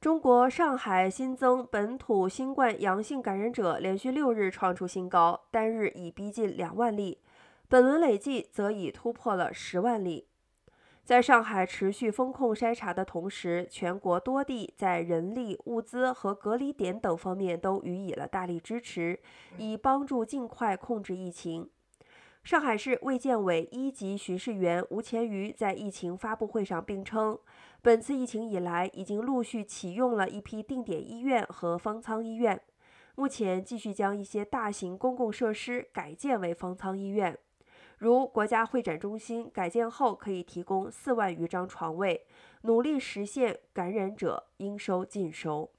中国上海新增本土新冠阳性感染者连续六日创出新高，单日已逼近两万例，本轮累计则已突破了十万例。在上海持续封控筛查的同时，全国多地在人力、物资和隔离点等方面都予以了大力支持，以帮助尽快控制疫情。上海市卫健委一级巡视员吴乾瑜在疫情发布会上并称，本次疫情以来，已经陆续启用了一批定点医院和方舱医院，目前继续将一些大型公共设施改建为方舱医院，如国家会展中心改建后可以提供四万余张床位，努力实现感染者应收尽收。